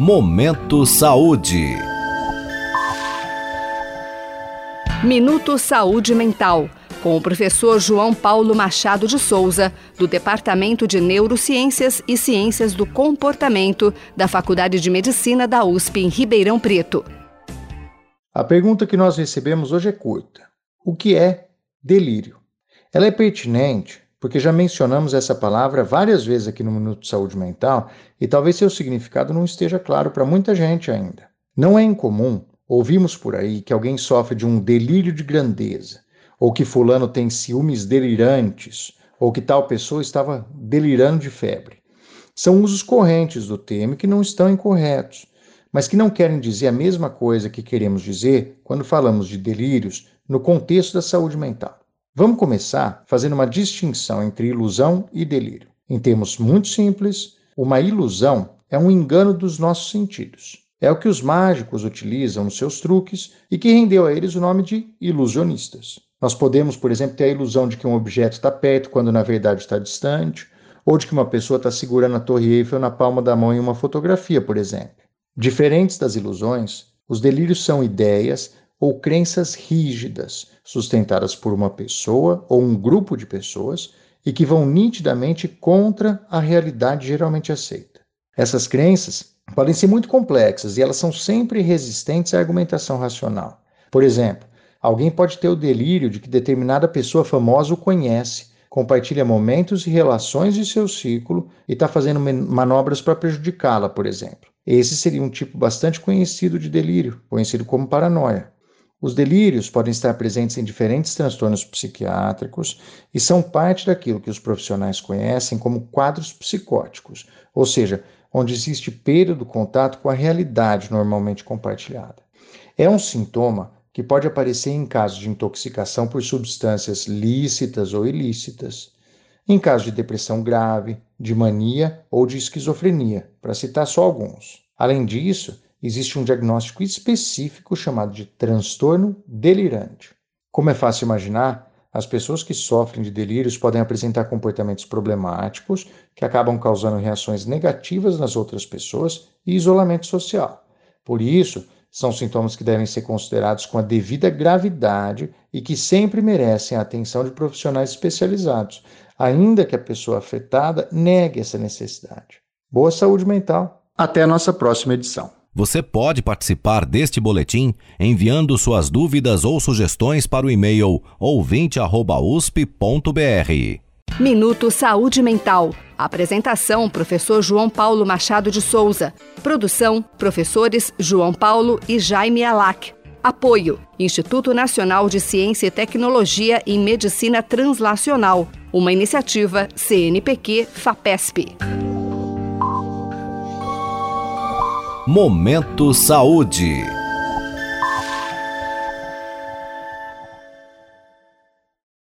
Momento Saúde. Minuto Saúde Mental, com o professor João Paulo Machado de Souza, do Departamento de Neurociências e Ciências do Comportamento da Faculdade de Medicina da USP em Ribeirão Preto. A pergunta que nós recebemos hoje é curta: O que é delírio? Ela é pertinente porque já mencionamos essa palavra várias vezes aqui no Minuto de Saúde Mental e talvez seu significado não esteja claro para muita gente ainda. Não é incomum ouvirmos por aí que alguém sofre de um delírio de grandeza, ou que fulano tem ciúmes delirantes, ou que tal pessoa estava delirando de febre. São usos correntes do termo que não estão incorretos, mas que não querem dizer a mesma coisa que queremos dizer quando falamos de delírios no contexto da saúde mental. Vamos começar fazendo uma distinção entre ilusão e delírio. Em termos muito simples, uma ilusão é um engano dos nossos sentidos. É o que os mágicos utilizam nos seus truques e que rendeu a eles o nome de ilusionistas. Nós podemos, por exemplo, ter a ilusão de que um objeto está perto quando na verdade está distante, ou de que uma pessoa está segurando a Torre Eiffel na palma da mão em uma fotografia, por exemplo. Diferentes das ilusões, os delírios são ideias ou crenças rígidas, sustentadas por uma pessoa ou um grupo de pessoas e que vão nitidamente contra a realidade geralmente aceita. Essas crenças podem ser muito complexas e elas são sempre resistentes à argumentação racional. Por exemplo, alguém pode ter o delírio de que determinada pessoa famosa o conhece, compartilha momentos e relações de seu círculo e está fazendo manobras para prejudicá-la, por exemplo. Esse seria um tipo bastante conhecido de delírio, conhecido como paranoia. Os delírios podem estar presentes em diferentes transtornos psiquiátricos e são parte daquilo que os profissionais conhecem como quadros psicóticos, ou seja, onde existe perda do contato com a realidade normalmente compartilhada. É um sintoma que pode aparecer em casos de intoxicação por substâncias lícitas ou ilícitas, em casos de depressão grave, de mania ou de esquizofrenia, para citar só alguns. Além disso, existe um diagnóstico específico chamado de transtorno delirante. Como é fácil imaginar, as pessoas que sofrem de delírios podem apresentar comportamentos problemáticos que acabam causando reações negativas nas outras pessoas e isolamento social. Por isso, são sintomas que devem ser considerados com a devida gravidade e que sempre merecem a atenção de profissionais especializados, ainda que a pessoa afetada negue essa necessidade. Boa saúde mental. Até a nossa próxima edição. Você pode participar deste boletim enviando suas dúvidas ou sugestões para o e-mail ouvinte@usp.br. Minuto Saúde Mental. Apresentação: Professor João Paulo Machado de Souza. Produção: Professores João Paulo e Jaime Alac. Apoio: Instituto Nacional de Ciência e Tecnologia em Medicina Translacional. Uma iniciativa CNPq-FAPESP. Momento Saúde.